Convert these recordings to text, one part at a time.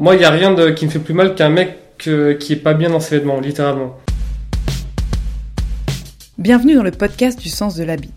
Moi, il n'y a rien qui me fait plus mal qu'un mec qui est pas bien dans ses vêtements, littéralement. Bienvenue dans le podcast du sens de l'habit.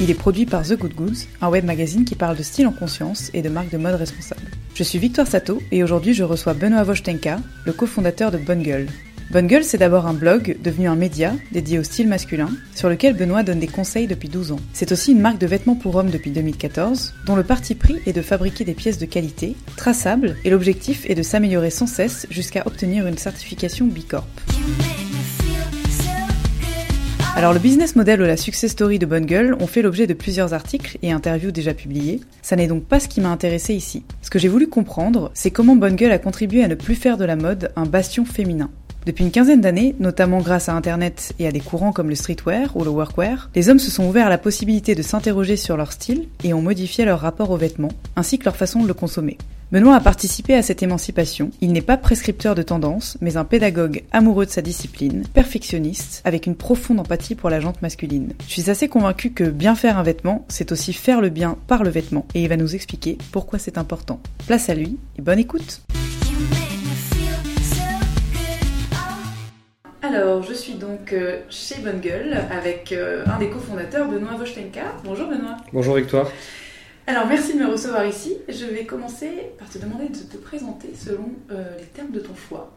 Il est produit par The Good Goods, un web magazine qui parle de style en conscience et de marques de mode responsables. Je suis Victoire Sato et aujourd'hui je reçois Benoît Vostenka, le cofondateur de Bonne. Bonne Gueule, c'est d'abord un blog devenu un média dédié au style masculin, sur lequel Benoît donne des conseils depuis 12 ans. C'est aussi une marque de vêtements pour hommes depuis 2014, dont le parti pris est de fabriquer des pièces de qualité, traçables, et l'objectif est de s'améliorer sans cesse jusqu'à obtenir une certification Bicorp. Alors le business model ou la success story de Bonne Gueule ont fait l'objet de plusieurs articles et interviews déjà publiés. Ça n'est donc pas ce qui m'a intéressé ici. Ce que j'ai voulu comprendre, c'est comment Bonne a contribué à ne plus faire de la mode un bastion féminin. Depuis une quinzaine d'années, notamment grâce à Internet et à des courants comme le streetwear ou le workwear, les hommes se sont ouverts à la possibilité de s'interroger sur leur style et ont modifié leur rapport aux vêtements, ainsi que leur façon de le consommer. Benoît a participé à cette émancipation. Il n'est pas prescripteur de tendance, mais un pédagogue amoureux de sa discipline, perfectionniste, avec une profonde empathie pour la jante masculine. Je suis assez convaincu que bien faire un vêtement, c'est aussi faire le bien par le vêtement, et il va nous expliquer pourquoi c'est important. Place à lui, et bonne écoute Alors, je suis donc euh, chez Bonne Gueule avec euh, un des cofondateurs, Benoît Vostenka. Bonjour Benoît. Bonjour Victoire. Alors, merci de me recevoir ici. Je vais commencer par te demander de te présenter selon euh, les termes de ton choix.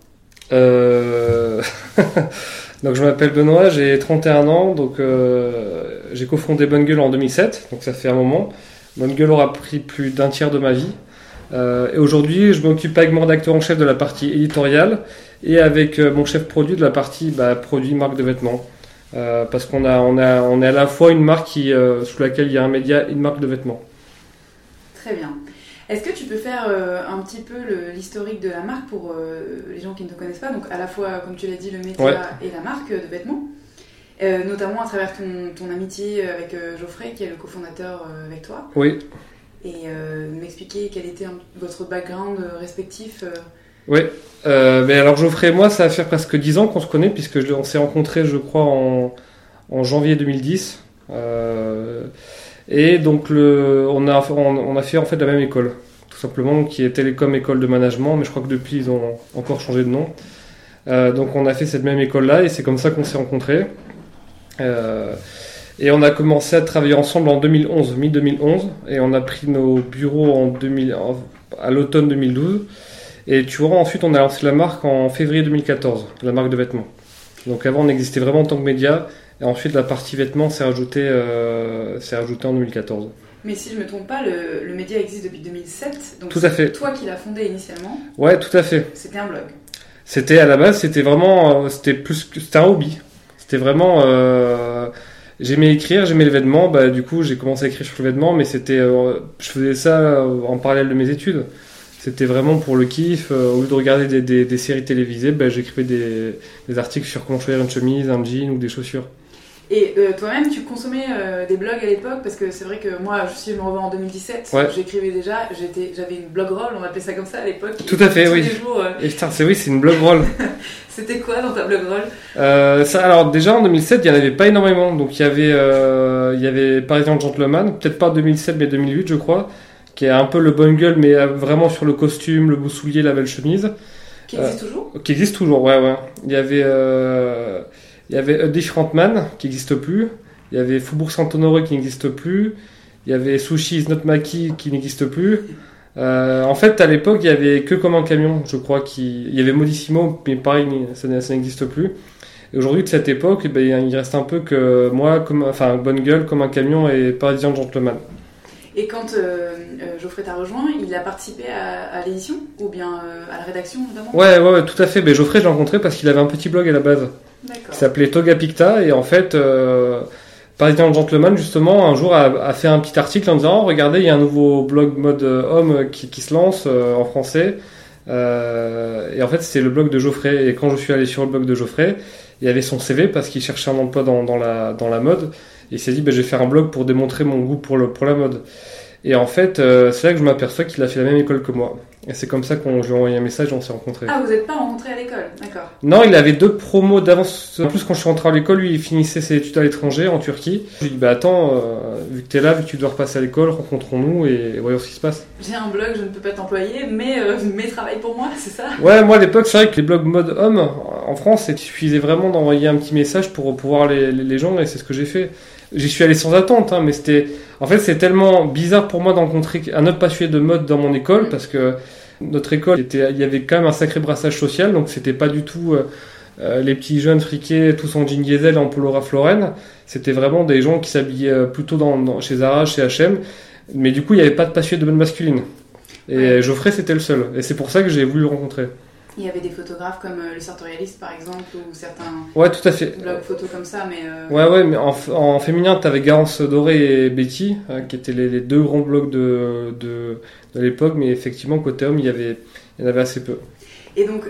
Euh... donc je m'appelle Benoît, j'ai 31 ans, donc j'ai cofondé Bonne Gueule en 2007, donc ça fait un moment. Bonne Gueule aura pris plus d'un tiers de ma vie. Euh, et aujourd'hui, je m'occupe avec mon d'acteur en chef de la partie éditoriale et avec euh, mon chef produit de la partie bah, produit marque de vêtements. Euh, parce qu'on a, on a, on est à la fois une marque qui, sous laquelle il y a un média et une marque de vêtements. Très bien. Est-ce que tu peux faire un petit peu l'historique de la marque pour les gens qui ne te connaissent pas? Donc à la fois, comme tu l'as dit, le média Ouais. et la marque de vêtements. Notamment à travers ton, ton amitié avec Geoffrey, qui est le cofondateur avec toi. Oui, Et euh, m'expliquer quel était votre background euh, respectif. euh. oui. Mais alors Geoffrey et moi, ça va faire presque 10 ans qu'on se connaît, puisque on s'est rencontrés, je crois, en, janvier 2010. Euh, et donc on, a, fait en fait la même école, tout simplement, qui est Télécom École de Management, mais je crois que depuis ils ont encore changé de nom. Donc on a fait cette même école-là, et c'est comme ça qu'on s'est rencontrés. Et on a commencé à travailler ensemble en 2011, mi-2011, et on a pris nos bureaux en 2000, en- à l'automne 2012. Et tu vois, ensuite, on a lancé la marque en février 2014, la marque de vêtements. Donc avant, on existait vraiment en tant que média, et ensuite, la partie vêtements s'est rajoutée, euh, s'est rajoutée en 2014. Mais si je me trompe pas, le, le média existe depuis 2007. Donc Tout c'est à fait. toi qui l'as fondé initialement. Ouais, tout à fait. C'était un blog. C'était à la base, c'était vraiment, euh, c'était plus, c'était un hobby. C'était vraiment, euh, j'aimais écrire, j'aimais les vêtements. Bah, du coup, j'ai commencé à écrire sur le vêtement, mais c'était, euh, je faisais ça euh, en parallèle de mes études. C'était vraiment pour le kiff. euh, au lieu de regarder des, des, des séries télévisées, bah, j'écrivais des, des articles sur comment choisir une chemise, un jean ou des chaussures. Et euh, toi-même, tu consommais euh, des blogs à l'époque? Parce que c'est vrai que moi, je suis me revois en 2017. Ouais. J'écrivais déjà. J'étais, j'avais une blog roll, on appelait ça comme ça à l'époque. Tout à fait, Tous oui. les jours, euh, Et putain, c'est oui, c'est une blog roll. C'était quoi dans ta blog roll? Ça, alors déjà en 2007, il y en avait pas énormément. Donc il y avait, il y avait par exemple Gentleman, peut-être pas 2007 mais 2008 je crois, qui est un peu le bon gueule mais vraiment sur le costume, le boussoulier, la belle chemise, Qui existe toujours? qui existe toujours. Ouais ouais. Il y avait, il y avait A Different Man qui n'existe plus. Il y avait Faubourg Saint-Honoré qui n'existe plus. Il y avait Sushi is not Maki qui n'existe plus. Euh, en fait, à l'époque, il y avait que comme un camion, je crois. Qui... Il y avait Modissimo, mais pareil, ça, n'existe plus. Et aujourd'hui, de cette époque, eh ben, il reste un peu que moi, comme, enfin, bonne gueule, comme un camion et parisien gentleman. Et quand euh, euh, Geoffrey t'a rejoint, il a participé à, à l'édition ou bien euh, à la rédaction notamment Ouais, ouais, ouais, tout à fait. Ben, Geoffrey, je l'ai rencontré parce qu'il avait un petit blog à la base. Qui s'appelait Toga Picta et en fait, euh, Parisien Gentleman, justement, un jour a, fait un petit article en disant oh, Regardez, il y a un nouveau blog mode homme qui, qui se lance en français. Euh, et en fait, c'est le blog de Geoffrey. Et quand je suis allé sur le blog de Geoffrey, il y avait son CV parce qu'il cherchait un emploi dans, la, dans la mode. Et il s'est dit, ben, je vais faire un blog pour démontrer mon goût pour, le, pour la mode. Et en fait, euh, c'est là que je m'aperçois qu'il a fait la même école que moi. Et c'est comme ça qu'on lui a envoyé un message et on s'est rencontrés. Ah, vous n'êtes pas rencontrés à l'école, d'accord. Non, il avait deux promos d'avance. En plus, quand je suis rentré à l'école, lui, il finissait ses études à l'étranger, en Turquie. Je lui ai dit, bah attends, euh, vu que t'es là, vu que tu dois repasser à l'école, rencontrons-nous et voyons ce qui se passe. J'ai un blog, je ne peux pas t'employer, mais, euh, mais travaille pour moi, c'est ça? Ouais, moi à l'époque, c'est vrai que les blogs mode homme, en France, il suffisait vraiment d'envoyer un petit message pour pouvoir les, les gens et c'est ce que j'ai fait. J'y suis allé sans attente, hein, mais c'était. En fait, c'est tellement bizarre pour moi d'encontrer un autre passionné de mode dans mon école parce que notre école, était, il y avait quand même un sacré brassage social, donc c'était pas du tout euh, euh, les petits jeunes friqués tous en jean diesel en polo Ralph. C'était vraiment des gens qui s'habillaient euh, plutôt dans, chez Zara, chez H&M, mais du coup il n'y avait pas de passionnés de mode masculine. Et Geoffrey c'était le seul, et c'est pour ça que j'ai voulu le rencontrer. Il y avait des photographes comme euh, le Sartorialiste par exemple, ou certains ouais, tout à fait. blogs photos comme ça. Mais euh, Ouais, ouais, mais en, en féminin, tu avais Garance Doré et Betty, euh, qui étaient les, deux grands blogs de, de, de l'époque, mais effectivement, côté homme, il y, avait, il y en avait assez peu. Et donc,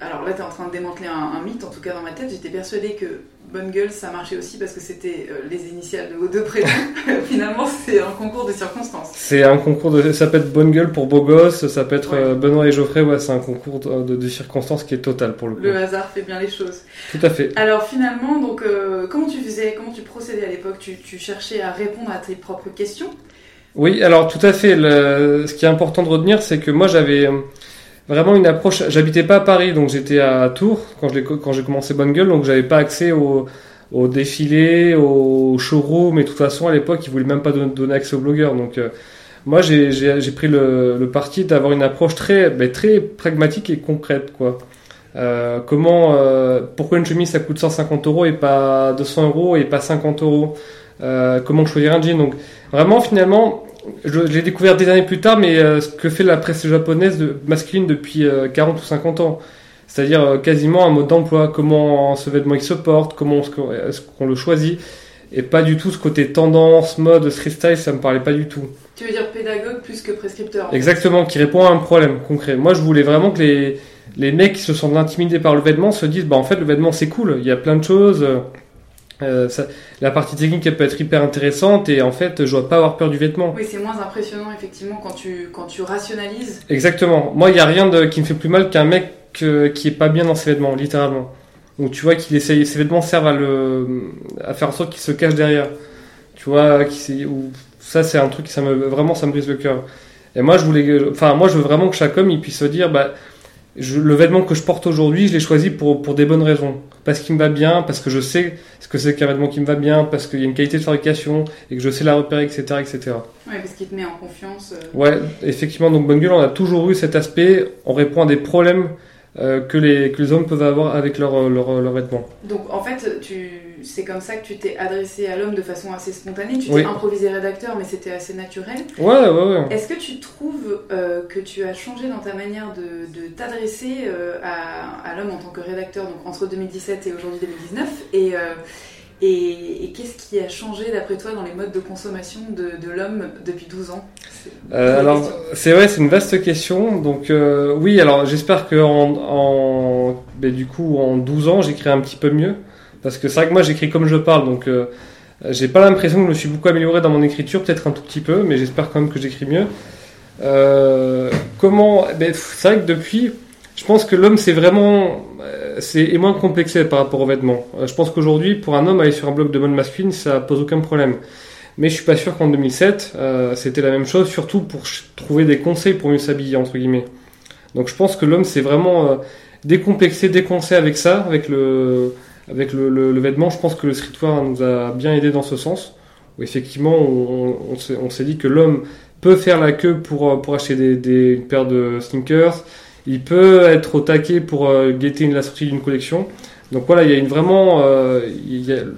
alors là, tu es en train de démanteler un, un, mythe, en tout cas dans ma tête, j'étais persuadée que Bonne Gueule, ça marchait aussi parce que c'était euh, les initiales de vos deux prénoms. Finalement, c'est un concours de circonstances. C'est un concours de. Ça peut être Bonne Gueule pour Beau Gosse, ça peut être euh, Benoît et Geoffrey, ouais, c'est un concours de, de, circonstances qui est total pour le coup. Le hasard fait bien les choses. Tout à fait. Alors finalement, donc, euh, comment tu faisais, comment tu procédais à l'époque? Tu, tu, cherchais à répondre à tes propres questions? Oui, alors tout à fait. Le... Ce qui est important de retenir, c'est que moi j'avais vraiment une approche. J'habitais pas à Paris, donc j'étais à Tours quand j'ai commencé Bonne Gueule, donc j'avais pas accès au, au défilé, au showroom, mais de toute façon à l'époque ils voulaient même pas donner accès aux blogueurs. Donc euh, moi j'ai pris le, le parti d'avoir une approche très ben, très pragmatique et concrète quoi. Euh, comment, euh, pourquoi une chemise ça coûte 150 euros et pas 200 euros et pas 50 euros? Euh, Comment choisir un jean? Donc vraiment finalement je, l'ai découvert des années plus tard, mais euh, ce que fait la presse japonaise de, masculine depuis 40 euh, ou 50 ans. C'est-à-dire euh, quasiment un mode d'emploi, comment ce vêtement il se porte, comment est-ce qu'on le choisit, et pas du tout ce côté tendance, mode, street style, ça me parlait pas du tout. Tu veux dire pédagogue plus que prescripteur Exactement, qui répond à un problème concret. Moi je voulais vraiment que les, les mecs qui se sentent intimidés par le vêtement se disent, bah en fait le vêtement c'est cool, il y a plein de choses euh, ça, la partie technique elle peut être hyper intéressante et en fait je dois pas avoir peur du vêtement. Oui c'est moins impressionnant effectivement quand tu, quand tu rationalises. Exactement. Moi il n'y a rien de, qui me fait plus mal qu'un mec euh, qui est pas bien dans ses vêtements littéralement. Donc tu vois qu'il essaye, ses vêtements servent à, le, à faire en sorte qu'il se cache derrière. Tu vois, qui, ça c'est un truc qui ça me, vraiment ça me brise le cœur. Et moi je voulais, enfin moi je veux vraiment que chaque homme il puisse se dire bah le vêtement que je porte aujourd'hui, je l'ai choisi pour, pour des bonnes raisons. Parce qu'il me va bien, parce que je sais ce que c'est qu'un vêtement qui me va bien, parce qu'il y a une qualité de fabrication et que je sais la repérer, etc. etc. Ouais, parce qu'il te met en confiance. Euh. Ouais, effectivement, donc Bonne Gueule, on a toujours eu cet aspect, on répond à des problèmes euh, que, les, que les hommes peuvent avoir avec leurs leur, leur vêtements. Donc en fait, tu c'est comme ça que tu t'es adressé à l'homme de façon assez spontanée. Tu t'es improvisé rédacteur, mais c'était assez naturel. Ouais, ouais, ouais. Est-ce que tu trouves euh, que tu as changé dans ta manière de, de t'adresser euh, à, à l'homme en tant que rédacteur, donc entre 2017 et aujourd'hui 2019 Et, euh, et, et qu'est-ce qui a changé d'après toi dans les modes de consommation de, de l'homme depuis 12 ans? Alors, c'est vrai, c'est une vaste question. Donc, oui, alors j'espère que en, en ben, du coup, en 12 ans, j'écris un petit peu mieux. Parce que c'est vrai que moi j'écris comme je parle, donc euh, j'ai pas l'impression que je me suis beaucoup amélioré dans mon écriture, peut-être un tout petit peu, mais j'espère quand même que j'écris mieux. Euh, comment ben, C'est vrai que depuis, je pense que l'homme c'est vraiment euh, c'est est moins complexé par rapport aux vêtements. je pense qu'aujourd'hui, pour un homme aller sur un blog de mode masculine, ça pose aucun problème. Mais je suis pas sûr qu'en 2007, c'était la même chose, surtout pour trouver des conseils pour mieux s'habiller entre guillemets. Donc je pense que l'homme c'est vraiment décomplexé, déconcé avec ça, avec le avec le, le, vêtement, je pense que le streetwear nous a bien aidé dans ce sens. Effectivement, on, s'est dit que l'homme peut faire la queue pour, pour acheter des, des, une paire de sneakers. Il peut être au taquet pour euh, guetter la sortie d'une collection. Donc voilà, il y a une vraiment, euh,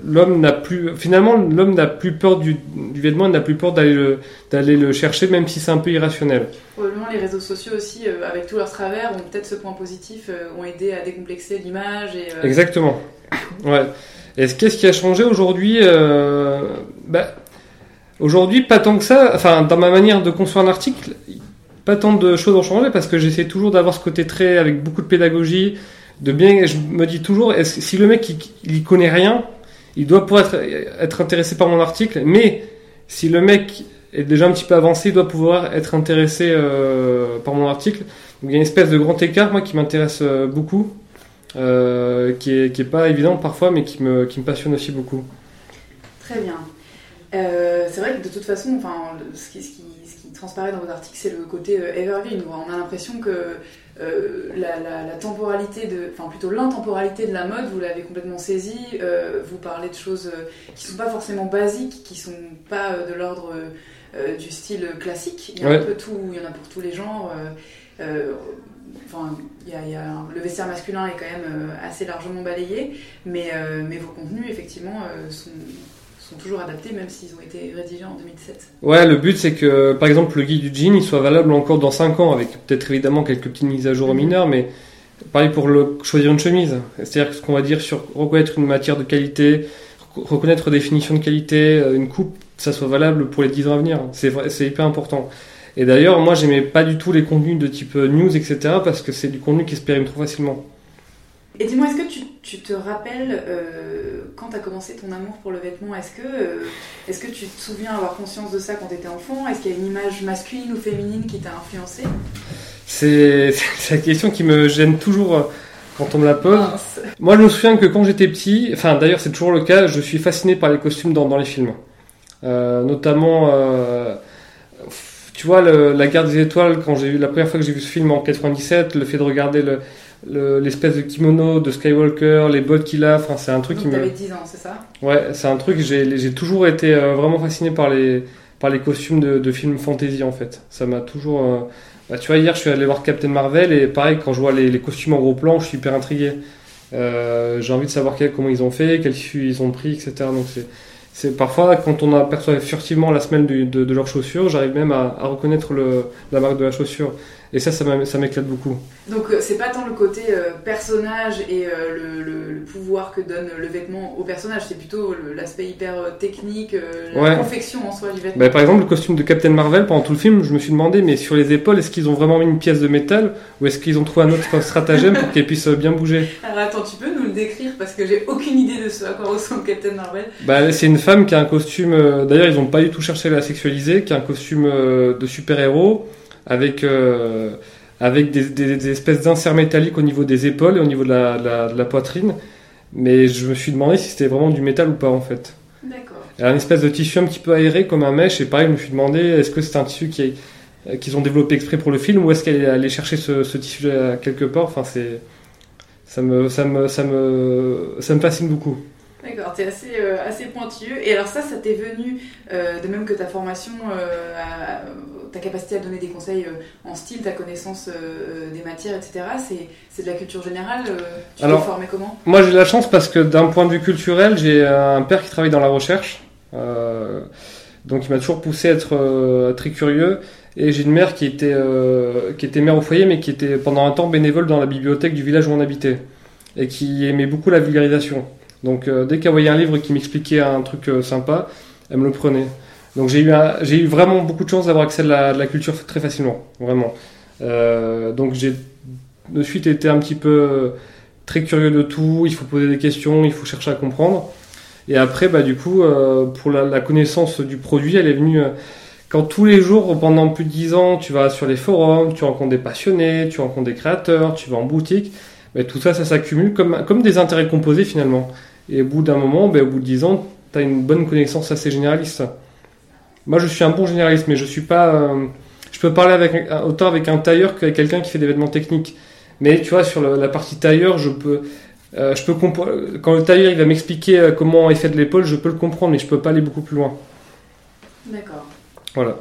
l'homme n'a plus, finalement, l'homme n'a plus peur du, du vêtement, il n'a plus peur d'aller le, d'aller le chercher, même si c'est un peu irrationnel. Probablement les réseaux sociaux aussi, euh, avec tous leurs travers, ont peut-être ce point positif, ont aidé à décomplexer l'image et. Exactement. Ouais. Et qu'est-ce qui a changé aujourd'hui euh, bah, Aujourd'hui, pas tant que ça. Enfin, dans ma manière de construire un article, pas tant de choses ont changé parce que j'essaie toujours d'avoir ce côté très avec beaucoup de pédagogie, de bien. Je me dis toujours, si le mec il, il connaît rien, il doit pouvoir être, intéressé par mon article, mais si le mec est déjà un petit peu avancé, il doit pouvoir être intéressé euh, par mon article. Donc il y a une espèce de grand écart, moi, qui m'intéresse euh, beaucoup, euh, qui, est, pas évident parfois, mais qui me, qui me passionne aussi beaucoup. Très bien. C'est vrai que de toute façon, enfin, ce qui, ce qui, transparaît dans vos articles, c'est le côté evergreen. On a l'impression que euh, la, la, la, temporalité de, enfin plutôt l'intemporalité de la mode, vous l'avez complètement saisi. Euh, vous parlez de choses qui sont pas forcément basiques, qui sont pas de l'ordre du style classique. Il y a Ouais. un peu tout, il y en a pour tous les genres. Euh, Enfin, il y a, il y a un- le vestiaire masculin est quand même euh, assez largement balayé, mais, euh, mais vos contenus, effectivement, euh, sont, sont toujours adaptés, même s'ils ont été rédigés en 2007. Ouais, le but c'est que, par exemple, le guide du jean, il soit valable encore dans 5 ans, avec peut-être évidemment quelques petites mises à jour Mhm. mineures, mais pareil pour le, choisir une chemise. C'est-à-dire que ce qu'on va dire sur reconnaître une matière de qualité, rec- reconnaître définition de qualité, euh, une coupe, ça soit valable pour les 10 ans à venir. C'est hyper important. Et d'ailleurs, moi, j'aimais pas du tout les contenus de type euh, news, etc., parce que c'est du contenu qui se périme trop facilement. Et dis-moi, est-ce que tu, tu te rappelles euh, quand tu as commencé ton amour pour le vêtement Est-ce que, euh, est-ce que tu te souviens avoir conscience de ça quand tu étais enfant? Est-ce qu'il y a une image masculine ou féminine qui t'a influencé? C'est la question qui me gêne toujours euh, quand on me la pose. Mince. Moi, je me souviens que quand j'étais petit, enfin d'ailleurs c'est toujours le cas, je suis fasciné par les costumes dans, dans les films. Euh, notamment, tu vois, le- la guerre des étoiles, quand j'ai eu la première fois que j'ai vu ce film en 97, le fait de regarder le- le- l'espèce de kimono de Skywalker, les bottes qu'il a, enfin c'est un truc qui Donc me... t'avais 10 ans, c'est ça? Ouais, c'est un truc, j'ai j'ai toujours été euh, vraiment fasciné par les, par les costumes de, de films fantasy en fait. Ça m'a toujours... euh, bah, tu vois, hier je suis allé voir Captain Marvel et pareil, quand je vois les, les costumes en gros plan, je suis hyper intrigué. Euh, j'ai envie de savoir quel- comment ils ont fait, quel tissu ils ont pris, etc. Donc c'est... C'est parfois quand on aperçoit furtivement la semelle de, de leurs chaussures, j'arrive même à, à reconnaître le, la marque de la chaussure. Et ça, ça m'éclate beaucoup. Donc euh, c'est pas tant le côté euh, personnage et euh, le, le- le pouvoir que donne le vêtement au personnage, c'est plutôt l'aspect hyper technique, euh, la Ouais. confection en soi du vêtement. Bah, par exemple, le costume de Captain Marvel, pendant tout le film, je me suis demandé, mais sur les épaules, est-ce qu'ils ont vraiment mis une pièce de métal ou est-ce qu'ils ont trouvé un autre stratagème pour qu'elle puisse bien bouger? Alors attends, tu peux nous décrire parce que j'ai aucune idée de ce à quoi ressemble Captain Marvel. bah, C'est une femme qui a un costume, euh, d'ailleurs, ils n'ont pas du tout cherché à la sexualiser, qui a un costume euh, de super-héros avec, euh, avec des, des- des espèces d'inserts métalliques au niveau des épaules et au niveau de la, de la- de la poitrine. Mais je me suis demandé si c'était vraiment du métal ou pas en fait. D'accord. Elle a une espèce de tissu un petit peu aéré comme un mèche et pareil je me suis demandé est-ce que c'est un tissu qui est- qu'ils ont développé exprès pour le film ou est-ce qu'elle est allée chercher ce, ce tissu quelque part? Enfin c'est ça me ça me ça me ça me fascine beaucoup D'accord, t'es assez, euh, assez pointueux. Et alors ça, ça t'est venu euh, de même que ta formation, euh, à- ta capacité à donner des conseils en style, ta connaissance des matières, etc. C'est, c'est de la culture générale. tu Alors- t'es formé comment? moi j'ai de la chance parce que d'un point de vue culturel j'ai un père qui travaille dans la recherche donc il m'a toujours poussé à être très curieux et j'ai une mère qui était euh, qui était mère au foyer mais qui était pendant un temps bénévole dans la bibliothèque du village où on habitait et qui aimait beaucoup la vulgarisation. Donc euh, dès qu'elle voyait un livre qui m'expliquait un truc euh, sympa elle me le prenait. Donc j'ai eu j'ai eu vraiment beaucoup de chance d'avoir accès à la, culture très facilement vraiment. Euh, donc j'ai de suite été un petit peu euh, très curieux de tout, il faut poser des questions, il faut chercher à comprendre. Et après, bah, du coup, pour la, la connaissance du produit, elle est venue quand tous les jours, pendant plus de 10 ans, tu vas sur les forums, tu rencontres des passionnés, tu rencontres des créateurs, tu vas en boutique, bah, tout ça, ça s'accumule comme, comme des intérêts composés finalement. Et au bout d'un moment, bah, au bout de 10 ans, tu as une bonne connaissance assez généraliste. Moi, je suis un bon généraliste, mais je suis pas. euh, je peux parler autant avec un tailleur qu'avec quelqu'un qui fait des vêtements techniques. Mais tu vois, sur la partie tailleur, je peux, euh, je peux quand le tailleur il va m'expliquer euh, comment il fait de l'épaule, je peux le comprendre, mais je peux pas aller beaucoup plus loin. D'accord. Voilà.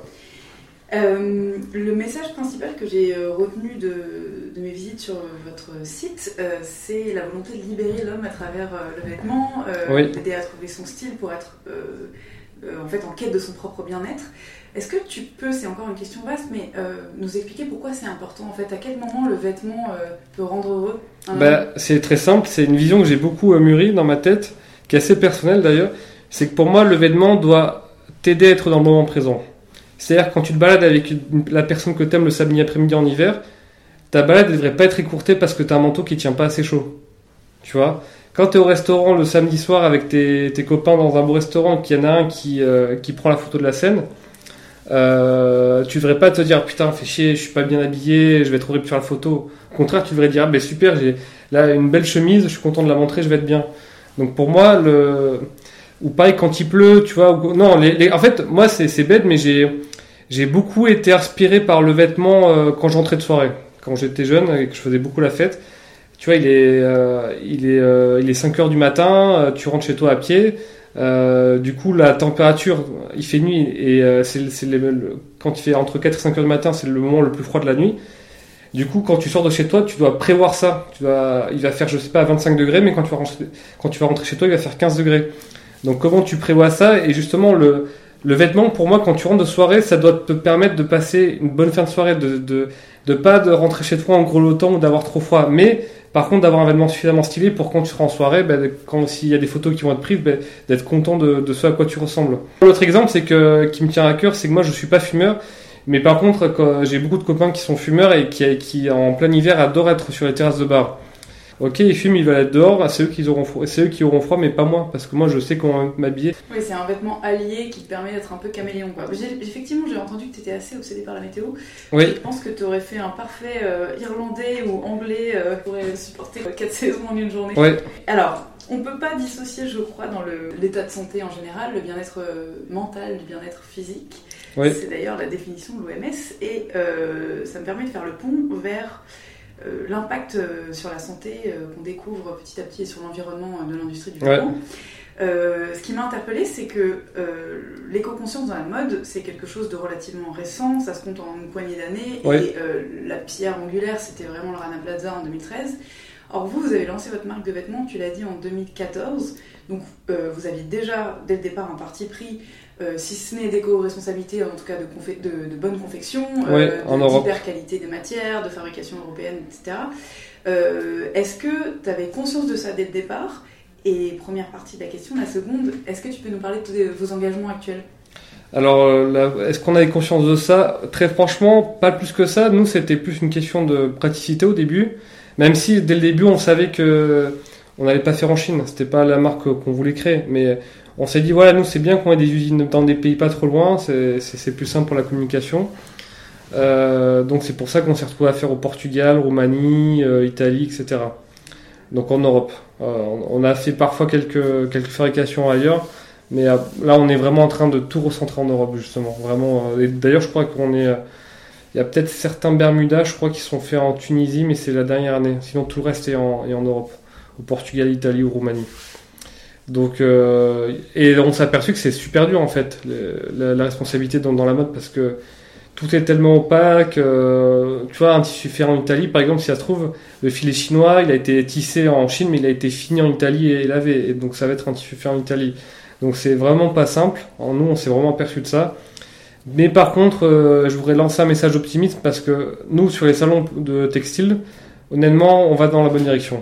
Euh, le message principal que j'ai euh, retenu de, de mes visites sur votre site, euh, c'est la volonté de libérer l'homme à travers euh, le vêtement, Oui. d'aider à trouver son style pour être en fait en quête de son propre bien-être. Est-ce que tu peux, c'est encore une question vaste, mais nous expliquer pourquoi c'est important en fait? À quel moment le vêtement peut rendre heureux Bah, c'est très simple, c'est une vision que j'ai beaucoup mûrie dans ma tête. qui est assez personnel d'ailleurs, c'est que pour moi, le vêtement doit t'aider à être dans le moment présent. C'est-à-dire quand tu te balades avec la personne que t'aimes le samedi après-midi en hiver, ta balade ne devrait pas être écourtée parce que t'as un manteau qui tient pas assez chaud. Tu vois? Quand t'es au restaurant le samedi soir avec tes, copains dans un beau restaurant, qu'il y en a un qui, euh, qui prend la photo de la scène, euh, tu devrais pas te dire putain fais chier je suis pas bien habillé je vais être horrible faire la photo. Au contraire tu devrais dire ah, ben super j'ai là une belle chemise je suis content de la montrer je vais être bien. Donc pour moi le ou pareil quand il pleut tu vois non en fait moi c'est bête mais j'ai j'ai beaucoup été inspiré par le vêtement euh, quand j'entrais de soirée quand j'étais jeune et que je faisais beaucoup la fête tu vois il est euh, il est euh, il est 5 heures du matin euh, tu rentres chez toi à pied du coup, la température, il fait nuit et c'est, quand il fait entre 4 et 5 heures du matin, c'est le moment le plus froid de la nuit. Du coup, quand tu sors de chez toi, tu dois prévoir ça. Tu dois, il va faire, je sais pas, 25 degrés, mais quand tu vas rentrer, quand tu vas rentrer chez toi, il va faire 15 degrés. Donc, comment tu prévois ça? Et justement, le, le vêtement, pour moi, quand tu rentres de soirée, ça doit te permettre de passer une bonne fin de soirée, de, de, de pas de rentrer chez toi en grelottant ou d'avoir trop froid. Mais, par contre, d'avoir un vêtement suffisamment stylé pour quand tu seras en soirée, ben, quand s'il y a des photos qui vont être prises, ben, d'être content de, de ce à quoi tu ressembles. L'autre exemple, c'est que qui me tient à cœur, c'est que moi je suis pas fumeur, mais par contre, j'ai beaucoup de copains qui sont fumeurs et qui, qui en plein hiver adorent être sur les terrasses de bar. Ok, ils fument, ils veulent être dehors, c'est eux qui auront froid, c'est eux qui auront froid, mais pas moi, parce que moi je sais comment m'habiller. Oui, c'est un vêtement allié qui te permet d'être un peu caméléon. Quoi. Effectivement, j'ai entendu que tu étais assez obsédé par la météo. Oui, Je pense que tu aurais fait un parfait euh, irlandais ou anglais euh, pour euh, supporter 4 saisons en une journée. ouais, Alors, on peut pas dissocier, je crois, dans l'état de santé en général, le bien-être euh, mental du bien-être physique. Oui. C'est d'ailleurs la définition de l'OMS et euh, ça me permet de faire le pont vers euh, l'impact euh, sur la santé euh, qu'on découvre petit à petit et sur l'environnement de l'industrie du vêtement. Ce qui m'a interpellé, c'est que l'éco-conscience dans la mode, c'est quelque chose de relativement récent, ça se compte en une poignée d'années, Ouais. et la pierre angulaire, c'était vraiment le Rana Plaza en 2013. Or, vous, vous avez lancé votre marque de vêtements, tu l'as dit, en 2014, donc vous aviez déjà, dès le départ, un parti pris, si ce n'est d'éco-responsabilité, en tout cas de, de, de bonne confection, Ouais, en Europe. d'hyper qualité des matières, de fabrication européenne, etc. Euh, est-ce que tu avais conscience de ça dès le départ? Et première partie de la question, la seconde, est-ce que tu peux nous parler de vos engagements actuels? Alors, euh, est-ce qu'on avait conscience de ça? Très franchement, pas plus que ça. Nous, c'était plus une question de praticité au début. Même si, dès le début, on savait que on n'allait pas faire en Chine. C'était pas la marque qu'on voulait créer. Mais on s'est dit, voilà, nous, c'est bien qu'on ait des usines dans des pays pas trop loin. C'est plus simple pour la communication. Euh, donc, c'est pour ça qu'on s'est retrouvé à faire au Portugal, Roumanie, euh, Italie, etc. Donc, en Europe. Euh, on a fait parfois quelques, fabrications ailleurs. Mais là, on est vraiment en train de tout recentrer en Europe, justement. Vraiment. D'ailleurs, je crois qu'on est. Il y a peut-être certains Bermudas, je crois, qui sont faits en Tunisie, mais c'est la dernière année. Sinon, tout le reste est en, est en Europe. Au Portugal, Italie ou Roumanie. Donc, euh, et on s'est aperçu que c'est super dur, en fait, la, responsabilité dans, dans la mode, parce que tout est tellement opaque. euh, tu vois, un tissu fait en Italie, par exemple, si ça se trouve, le filet chinois, il a été tissé en Chine, mais il a été fini en Italie et lavé. Et donc, ça va être un tissu fait en Italie. Donc c'est vraiment pas simple. En nous, on s'est vraiment aperçu de ça. Mais par contre, euh, je voudrais lancer un message optimiste parce que nous, sur les salons de textile, honnêtement, on va dans la bonne direction.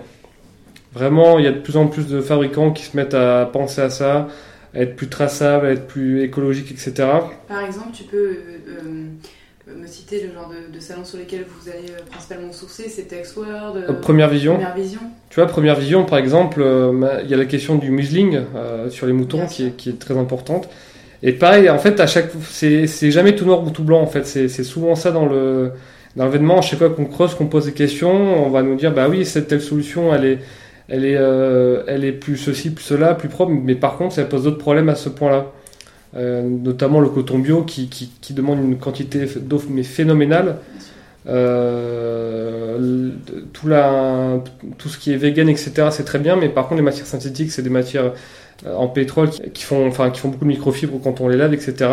Vraiment, il y a de plus en plus de fabricants qui se mettent à penser à ça, à être plus traçables, à être plus écologiques, etc. Par exemple, tu peux euh, euh, me citer le genre de, de salons sur lesquels vous allez euh, principalement sourcer C'est Texworld Euh, première vision. Première Vision Tu vois, première vision, par exemple, euh, il y a la question du museling sur les moutons qui est, qui est très importante. Et pareil, en fait, à chaque, c'est c'est jamais tout noir ou tout blanc. En fait, c'est souvent ça dans le dans l'événement. À chaque fois qu'on creuse, qu'on pose des questions, on va nous dire, bah oui, cette telle solution, elle est elle est euh, elle est plus ceci, plus cela, plus propre. Mais par contre, ça pose d'autres problèmes à ce point-là. Euh, notamment le coton bio qui, qui, demande une quantité d'eau mais phénoménale. Euh, tout, la, tout ce qui est vegan, etc., c'est très bien, mais par contre, les matières synthétiques, c'est des matières en pétrole qui, font, enfin, qui font beaucoup de microfibres quand on les lave, etc.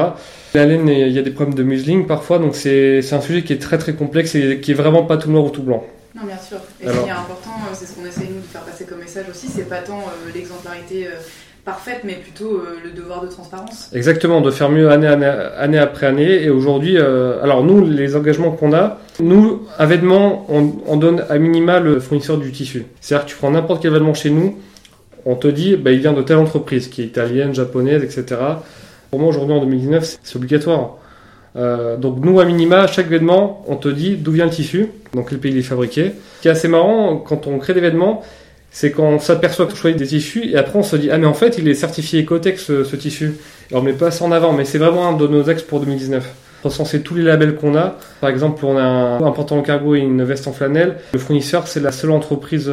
La laine, il y a des problèmes de museling parfois, donc c'est un sujet qui est très très complexe et qui est vraiment pas tout noir ou tout blanc. Non, bien sûr. Et Alors- ce qui est important, euh, c'est ce qu'on essaye nous de faire passer comme message aussi, c'est pas tant euh, l'exemplarité euh, parfaite, mais plutôt euh, le devoir de transparence. Exactement, de faire mieux année, année, année après année. Et aujourd'hui, alors nous, les engagements qu'on a, nous, un vêtement, on, on donne à minima le fournisseur du tissu. C'est-à-dire que tu prends n'importe quel vêtement chez nous, on te dit, bah, il vient de telle entreprise, qui est italienne, japonaise, etc. Pour moi, aujourd'hui, en 2019, c'est obligatoire. Euh, donc nous, à minima, chaque vêtement, on te dit d'où vient le tissu, donc quel pays il est fabriqué. Ce qui est assez marrant, quand on crée des vêtements, c'est quand on s'aperçoit qu'on choisit des tissus, et après on se dit, ah mais en fait, il est certifié Ecotex, ce, ce tissu. Et on met pas ça en avant, mais c'est vraiment un de nos axes pour 2019 recenser tous les labels qu'on a. Par exemple, on a un, un pantalon cargo et une veste en flanelle. Le fournisseur, c'est la seule entreprise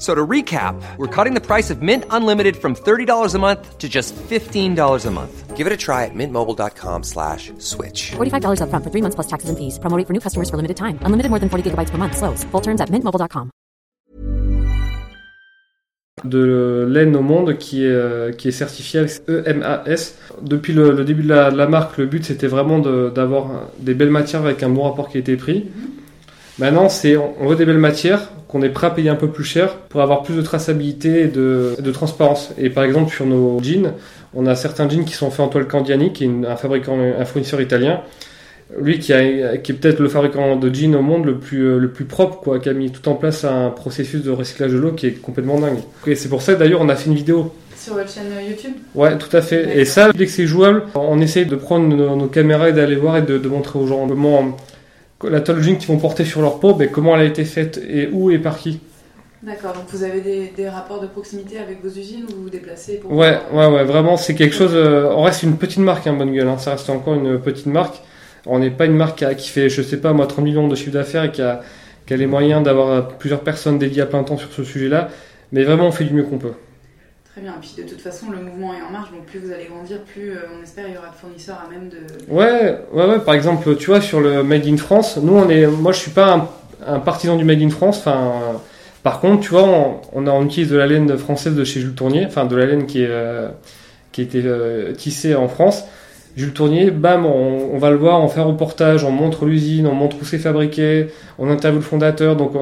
So to recap, we're cutting the price of Mint Unlimited from $30 a month to just $15 a month. Give it a try at mintmobile.com slash switch. $45 upfront for three months plus taxes and fees. Promo for new customers for limited time. Unlimited more than 40 gigabytes per month. Slows. Full terms at mintmobile.com. de laine au monde qui est, euh, qui est certifié avec EMAS. Depuis le, le début de la, de la marque, le but c'était vraiment de- d'avoir des belles matières avec un bon rapport qui a été pris. Maintenant, c'est on veut des belles matières qu'on est prêt à payer un peu plus cher pour avoir plus de traçabilité et de, de transparence. Et par exemple, sur nos jeans, on a certains jeans qui sont faits en toile Candiani, qui est un fabricant, un fournisseur italien. Lui qui, a, qui est peut-être le fabricant de jeans au monde le plus, euh, le plus propre, quoi, qui a mis tout en place un processus de recyclage de l'eau qui est complètement dingue. Et c'est pour ça d'ailleurs on a fait une vidéo Sur votre chaîne YouTube? Ouais, tout à fait. Et ça, dès que c'est jouable, on essaye de prendre nos, nos caméras et d'aller voir et de, de montrer aux gens comment la jean qu'ils vont porter sur leur peau, ben, comment elle a été faite et où et par qui. D'accord, donc vous avez des, des rapports de proximité avec vos usines ou vous vous déplacez pour Ouais, voir- ouais, ouais, vraiment, c'est quelque chose. euh, on reste une petite marque, hein, bonne gueule. Hein, ça reste encore une petite marque. On n'est pas une marque qui, a- qui fait, je sais pas, moi, 30 millions de chiffre d'affaires et qui a, qui a les moyens d'avoir euh, plusieurs personnes dédiées à plein temps sur ce sujet-là. Mais vraiment, on fait du mieux qu'on peut. Très bien, et puis de toute façon, le mouvement est en marche, donc plus vous allez grandir, plus euh, on espère il y aura de fournisseurs à même de. Ouais, ouais, ouais. Par exemple, tu vois, sur le Made in France, nous, on est, moi, je suis pas un, partisan du Made in France. Enfin, par contre, tu vois, on, on, utilise de la laine française de chez Jules Tournier, enfin, de la laine qui est, euh, qui a été euh, tissée en France. Jules Tournier, bam, on, va le voir, on fait un reportage, on montre l'usine, on montre où c'est fabriqué, on interviewe le fondateur. Donc,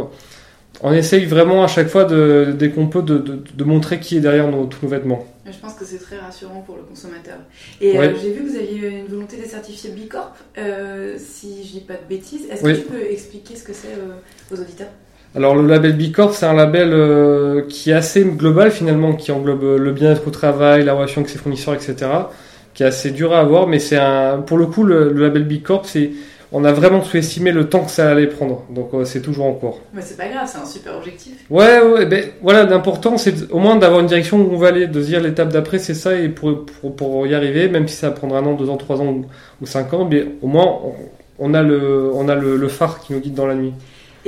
on, essaye vraiment à chaque fois, de, dès qu'on peut, de, de, de montrer qui est derrière nos, tous nos vêtements. Je pense que c'est très rassurant pour le consommateur. Et euh, j'ai vu que vous aviez une volonté d'être certifié B Corp, euh, si je dis pas de bêtises. Est-ce Oui. que tu peux expliquer ce que c'est euh, aux auditeurs? Alors le label B Corp, c'est un label euh, qui est assez global finalement, qui englobe le bien-être au travail, la relation avec ses fournisseurs, etc. Qui est assez dur à avoir, mais c'est un, pour le coup le, le label B Corp, c'est, on a vraiment sous-estimé le temps que ça allait prendre, donc euh, c'est toujours en cours. Mais c'est pas grave, c'est un super objectif. Ouais, ouais, ben voilà, l'important c'est au moins d'avoir une direction où on va aller, de se dire l'étape d'après c'est ça, et pour, pour, pour y arriver, même si ça prendra un an, deux ans, trois ans ou, cinq ans, mais au moins on, on a le, on a le, le phare qui nous guide dans la nuit.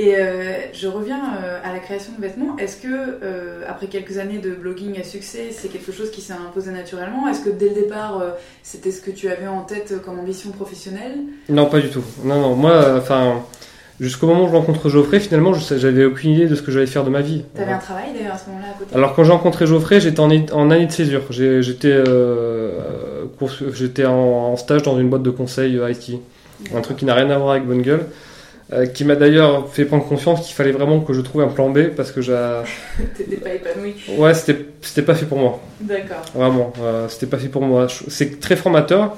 Et euh, je reviens euh, à la création de vêtements. Est-ce que, euh, après quelques années de blogging à succès, c'est quelque chose qui s'est imposé naturellement? Est-ce que dès le départ, c'était ce que tu avais en tête comme ambition professionnelle? Non, pas du tout. Non, non, moi, enfin, jusqu'au moment où je rencontre Geoffrey, finalement, j'avais aucune idée de ce que j'allais faire de ma vie. T'avais un travail d'ailleurs à ce moment-là à côté? Alors, quand j'ai rencontré Geoffrey, j'étais en, année de césure. J'étais en, en stage dans une boîte de conseil IT. Un truc qui n'a rien à voir avec Bonne Gueule. Euh, qui m'a d'ailleurs fait prendre conscience qu'il fallait vraiment que je trouve un plan B parce que j'ai... T'étais pas épanoui. Ouais, c'était pas fait pour moi. D'accord. Vraiment, euh, c'était pas fait pour moi. C'est très formateur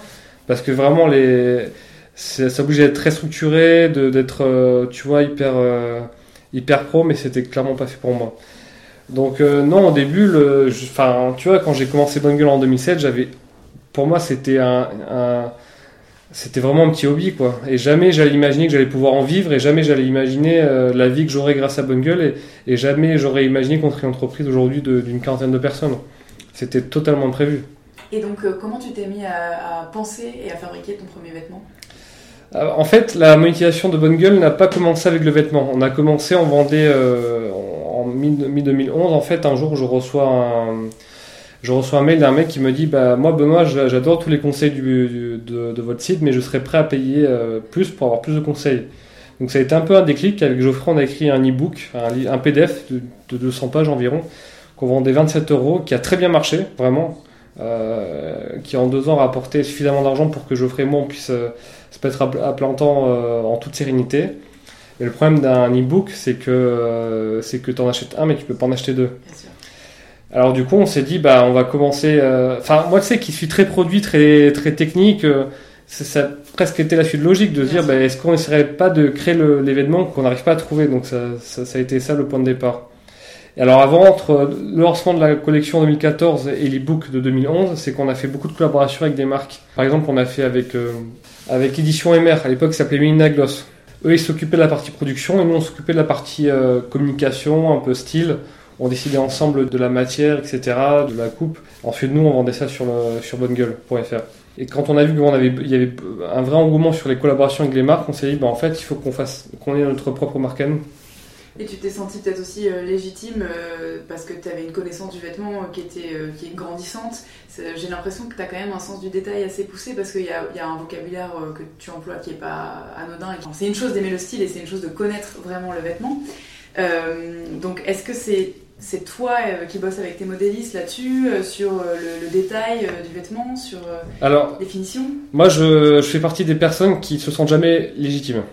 parce que vraiment les, ça oblige à être très structuré, d'être, euh, tu vois, hyper, hyper pro, mais c'était clairement pas fait pour moi. Donc non, au début, enfin, tu vois, quand j'ai commencé Bonne Gueule en 2007, j'avais, pour moi, c'était un, un- c'était vraiment un petit hobby, quoi. Et jamais j'allais imaginer que j'allais pouvoir en vivre, et jamais j'allais imaginer euh, la vie que j'aurais grâce à Bonne Gueule, et, et jamais j'aurais imaginé qu'on serait une entreprise aujourd'hui d'une quarantaine de personnes. C'était totalement prévu. Et donc, euh, comment tu t'es mis à, à penser et à fabriquer ton premier vêtement? Euh, En fait, la monétisation de Bonne Gueule n'a pas commencé avec le vêtement. On a commencé, on vendait en mi- mi-2011. En fait, un jour, je reçois un, je reçois un mail d'un mec qui me dit bah, Moi, Benoît, j'a- j'adore tous les conseils du, du- de, de votre site, mais je serais prêt à payer euh, plus pour avoir plus de conseils. Donc, ça a été un peu un déclic. Avec Geoffrey, on a écrit un e-book, un, un PDF de, de 200 pages environ, qu'on vendait 27 euros, qui a très bien marché, vraiment. euh, qui en deux ans a rapporté suffisamment d'argent pour que Geoffrey et moi on puisse euh, se mettre à, à plein temps euh, en toute sérénité. Mais le problème d'un e-book, c'est que euh, c'est que tu en achètes un, mais tu peux pas en acheter deux. Alors du coup, on s'est dit, bah, on va commencer. euh, Enfin, moi, tu sais, qui suis très produit, très très technique, euh, c'est- ça a presque été la suite logique de se dire, bah, est-ce qu'on essaierait pas de créer l'événement qu'on n'arrive pas à trouver? Donc ça, ça, ça a été ça le point de départ. Et alors avant, entre le lancement de la collection 2014 et l'e-book de 2011, c'est qu'on a fait beaucoup de collaborations avec des marques. Par exemple, on a fait avec euh, avec Édition MR, à l'époque, ça s'appelait Minina Gloss. Eux, ils s'occupaient de la partie production et nous, on s'occupait de la partie euh, communication, un peu style. On décidait ensemble de la matière, etc., de la coupe. Ensuite, nous, on vendait ça sur, le, sur bonnegueule.fr. Et quand on a vu qu'il y avait un vrai engouement sur les collaborations avec les marques, on s'est dit, bah, en fait, il faut qu'on fasse, qu'on ait notre propre marque à. Et tu t'es senti peut-être aussi euh, légitime euh, parce que tu avais une connaissance du vêtement euh, qui, était, qui est grandissante. J'ai l'impression que tu as quand même un sens du détail assez poussé parce qu'il y a, y a un vocabulaire que tu emploies qui est pas anodin. C'est une chose d'aimer le style et c'est une chose de connaître vraiment le vêtement. Donc est-ce que c'est c'est toi euh, qui bosses avec tes modélistes là-dessus, euh, sur euh, le, le détail du vêtement, sur Alors, les finitions Moi, je, je fais partie des personnes qui se sentent jamais légitimes.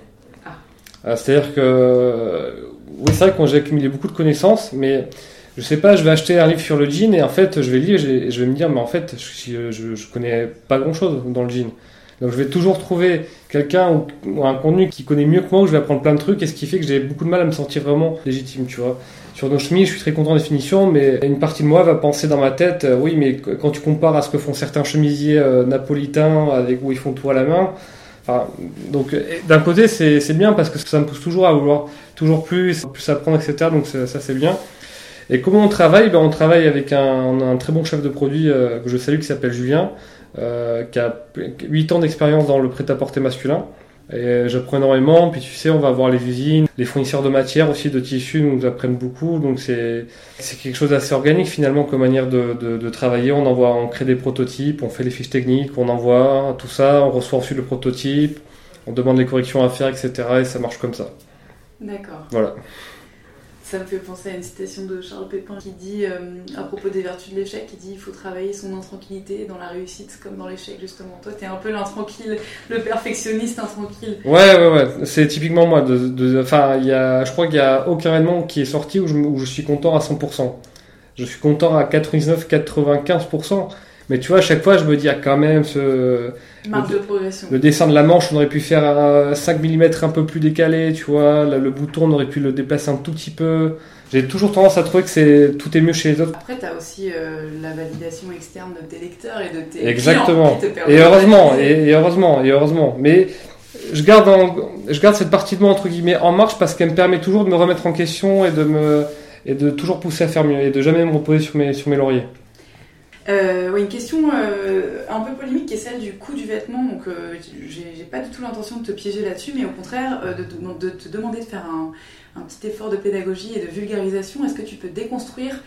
Ah. C'est-à-dire que, oui, c'est vrai que j'ai accumulé beaucoup de connaissances, mais je sais pas, je vais acheter un livre sur le jean et en fait, je vais lire et je vais me dire, mais en fait, je, je, je connais pas grand-chose dans le jean. Donc, je vais toujours trouver quelqu'un ou un contenu qui connaît mieux que moi, où je vais apprendre plein de trucs, et ce qui fait que j'ai beaucoup de mal à me sentir vraiment légitime, tu vois. Sur nos chemises, je suis très content des finitions, mais une partie de moi va penser dans ma tête, euh, oui, mais qu- quand tu compares à ce que font certains chemisiers euh, napolitains, avec où ils font tout à la main, enfin, donc euh, d'un côté c'est bien parce que ça me pousse toujours à vouloir toujours plus, plus apprendre, etc. Donc ça, c'est bien. Et comment on travaille? Ben, On travaille avec un, un très bon chef de produit que je salue qui s'appelle Julien, qui a 8 ans d'expérience dans le prêt-à-porter masculin. Et euh, j'apprends énormément, puis tu sais, on va voir les usines, les fournisseurs de matière aussi, de tissus nous apprennent beaucoup, donc c'est c'est quelque chose d'assez organique finalement comme manière de, de, de travailler. On envoie, on crée des prototypes, on fait les fiches techniques, on envoie tout ça, on reçoit ensuite le prototype, on demande les corrections à faire, etc. Et ça marche comme ça. D'accord. Voilà. Ça me fait penser à une citation de Charles Pépin qui dit, euh, à propos des vertus de l'échec, qui dit il faut travailler son intranquillité dans la réussite comme dans l'échec, justement. Toi, t'es un peu l'intranquille, le perfectionniste intranquille. Ouais, ouais, ouais. C'est typiquement moi. Enfin, il y a, je crois qu'il y a aucun événement qui est sorti où je, où je suis content à 100%. Je suis content à 99-95%. Mais tu vois, à chaque fois, je me dis, ah, quand même, ce, Marge de progression. Le dessin de la manche, on aurait pu faire un 5 mm un peu plus décalé, tu vois. Là, le bouton, on aurait pu le déplacer un tout petit peu. J'ai toujours tendance à trouver que c'est tout est mieux chez les autres. Après, t'as aussi euh, la validation externe de tes lecteurs et de tes Exactement. clients qui te permet Et heureusement, et, et heureusement, et heureusement. Mais je garde, en- je garde cette partie de moi entre guillemets en marche parce qu'elle me permet toujours de me remettre en question et de me et de toujours pousser à faire mieux et de jamais me reposer sur mes sur mes lauriers. Euh, une question euh, un peu polémique qui est celle du coût du vêtement. Donc, euh, j'ai pas du tout l'intention de te piéger là-dessus, mais au contraire de, te- de te demander de faire un, petit effort de pédagogie et de vulgarisation. Est-ce que tu peux déconstruire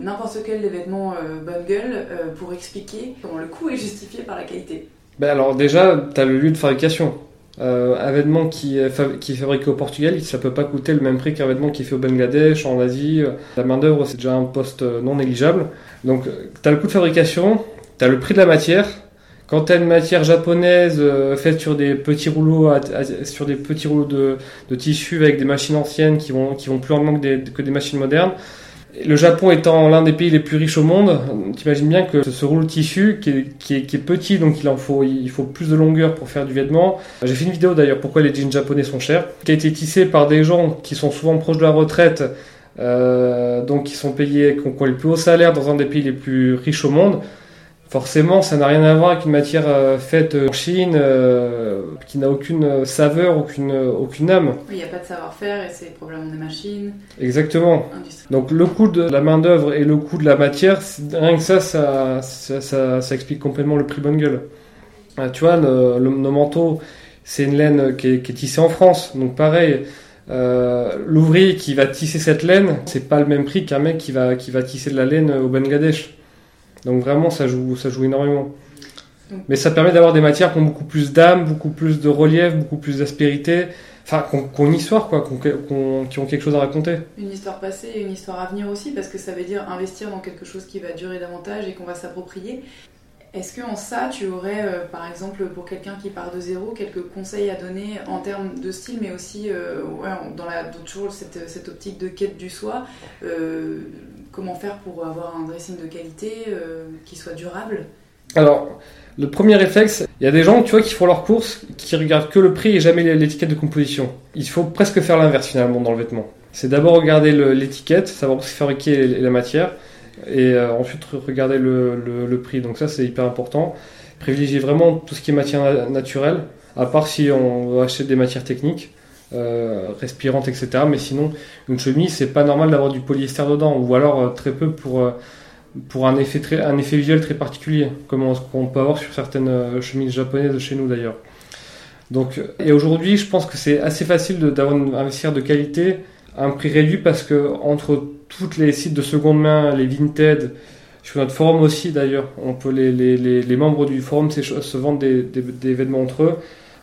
n'importe quel des vêtements bonne gueule pour expliquer comment le coût est justifié par la qualité? Ben alors déjà, tu as le lieu de fabrication. Euh, un vêtement qui est, fabriqué au Portugal, ça peut pas coûter le même prix qu'un vêtement qui est fait au Bangladesh, en Asie. La main d'œuvre, c'est déjà un poste euh, non négligeable. Donc, tu as le coût de fabrication, tu as le prix de la matière. Quand tu as une matière japonaise euh, faite sur des petits rouleaux, sur des petits rouleaux de, de tissu avec des machines anciennes qui vont, qui vont plus lentement que des, que des machines modernes, le Japon étant l'un des pays les plus riches au monde, t'imagines bien que ce rouleau tissu qui est, petit, donc il faut, plus de longueur pour faire du vêtement. J'ai fait une vidéo d'ailleurs pourquoi les jeans japonais sont chers, qui a été tissé par des gens qui sont souvent proches de la retraite, euh, donc qui sont payés, qui ont, qui ont le plus haut salaire dans un des pays les plus riches au monde. Forcément, ça n'a rien à voir avec une matière euh, faite en Chine, euh, qui n'a aucune saveur, aucune, aucune âme. Il n'y a pas de savoir-faire et c'est probablement des machines, Exactement. Donc le coût de la main d'œuvre et le coût de la matière, rien que ça, ça, ça, ça- ça explique complètement le prix bonne gueule. Euh, tu vois, le- le- nos manteaux, c'est une laine qui est, qui est tissée en France, donc pareil. euh, L'ouvrier qui va tisser cette laine, c'est pas le même prix qu'un mec qui va, qui va tisser de la laine au Bangladesh. Donc vraiment, ça joue, ça joue énormément. Mais ça permet d'avoir des matières qui ont beaucoup plus d'âme, beaucoup plus de relief, beaucoup plus d'aspérité, enfin, qui ont, une histoire, quoi, qui ont quelque chose à raconter. Une histoire passée et une histoire à venir aussi, parce que ça veut dire investir dans quelque chose qui va durer davantage et qu'on va s'approprier. Est-ce que ça, tu aurais, euh, par exemple, pour quelqu'un qui part de zéro, quelques conseils à donner en termes de style, mais aussi euh, ouais, dans, la, dans toujours cette, cette, optique de quête du soi euh, Comment faire pour avoir un dressing de qualité qui soit durable? Alors, le premier réflexe, il y a des gens, tu vois, qui font leurs courses, qui regardent que le prix et jamais l'étiquette de composition. Il faut presque faire l'inverse finalement dans le vêtement. C'est d'abord regarder l'étiquette, savoir où c'est fabriqué la matière et euh, ensuite regarder le, le, prix. Donc ça c'est hyper important. Privilégier vraiment tout ce qui est matière naturelle, à part si on veut acheter des matières techniques, euh, respirantes, etc. Mais sinon, une chemise, c'est pas normal d'avoir du polyester dedans, ou alors euh, très peu pour, pour un, effet très, un effet visuel très particulier, comme on, on peut avoir sur certaines chemises japonaises de chez nous d'ailleurs. Donc, et aujourd'hui, je pense que c'est assez facile d'avoir un vestiaire de qualité un prix réduit parce que entre toutes les sites de seconde main, les Vinted, sur notre forum aussi d'ailleurs, on peut les, les, les, membres du forum se vendent des, des, des, vêtements entre eux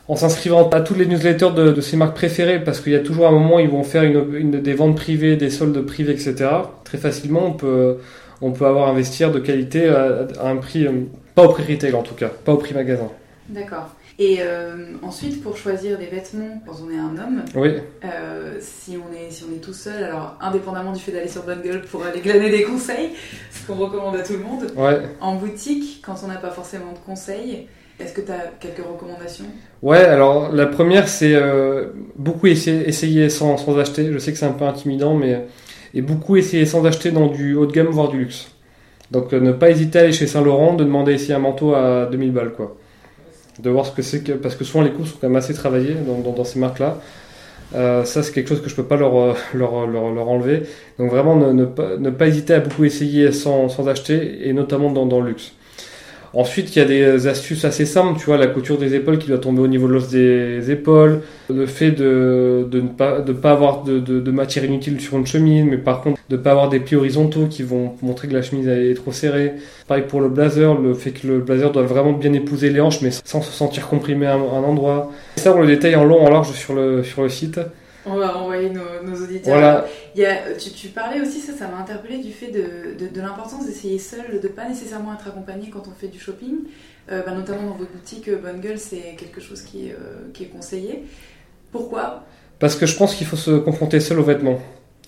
en s'inscrivant à toutes les newsletters de, de ces marques préférées parce qu'il y a toujours un moment où ils vont faire une, une, des ventes privées, des soldes privés, etc. Très facilement, on peut, on peut avoir un vestiaire de qualité à, à un prix, pas au prix retail en tout cas, pas au prix magasin. D'accord. Et euh, ensuite, pour choisir des vêtements quand on est un homme, oui. euh, si, on est, si on est tout seul, alors indépendamment du fait d'aller sur Gueule pour aller glaner des conseils, ce qu'on recommande à tout le monde, ouais. en boutique, quand on n'a pas forcément de conseils, est-ce que tu as quelques recommandations? Ouais, alors la première, c'est euh, beaucoup essayer, essayer sans, sans, acheter. Je sais que c'est un peu intimidant, mais et beaucoup essayer sans acheter dans du haut de gamme, voire du luxe. Donc ne pas hésiter à aller chez Saint-Laurent, de demander ici un manteau à 2000 balles, quoi de voir ce que c'est que parce que souvent les coûts sont quand même assez travaillés dans, ces marques là euh, ça c'est quelque chose que je peux pas leur, leur, leur, leur enlever. Donc vraiment ne, ne, pas, ne pas hésiter à beaucoup essayer sans, sans acheter et notamment dans, dans le luxe Ensuite, il y a des astuces assez simples, tu vois, la couture des épaules qui doit tomber au niveau de l'os des épaules, le fait de, de ne pas, de pas avoir de, de, matière inutile sur une chemise, mais par contre de ne pas avoir des plis horizontaux qui vont montrer que la chemise est trop serrée. Pareil pour le blazer, le fait que le blazer doit vraiment bien épouser les hanches, mais sans se sentir comprimé à un, endroit. Ça, on le détaille en long, en large sur le, sur le site. On va envoyer nos, nos auditeurs. Voilà. Il y a, tu, tu, parlais aussi, ça, ça m'a interpellé du fait de, de, de l'importance d'essayer seul, de pas nécessairement être accompagné quand on fait du shopping. Euh, bah, notamment dans votre boutique Bonne Gueule, c'est quelque chose qui, euh, qui est conseillé. Pourquoi? Parce que je pense qu'il faut se confronter seul aux vêtements.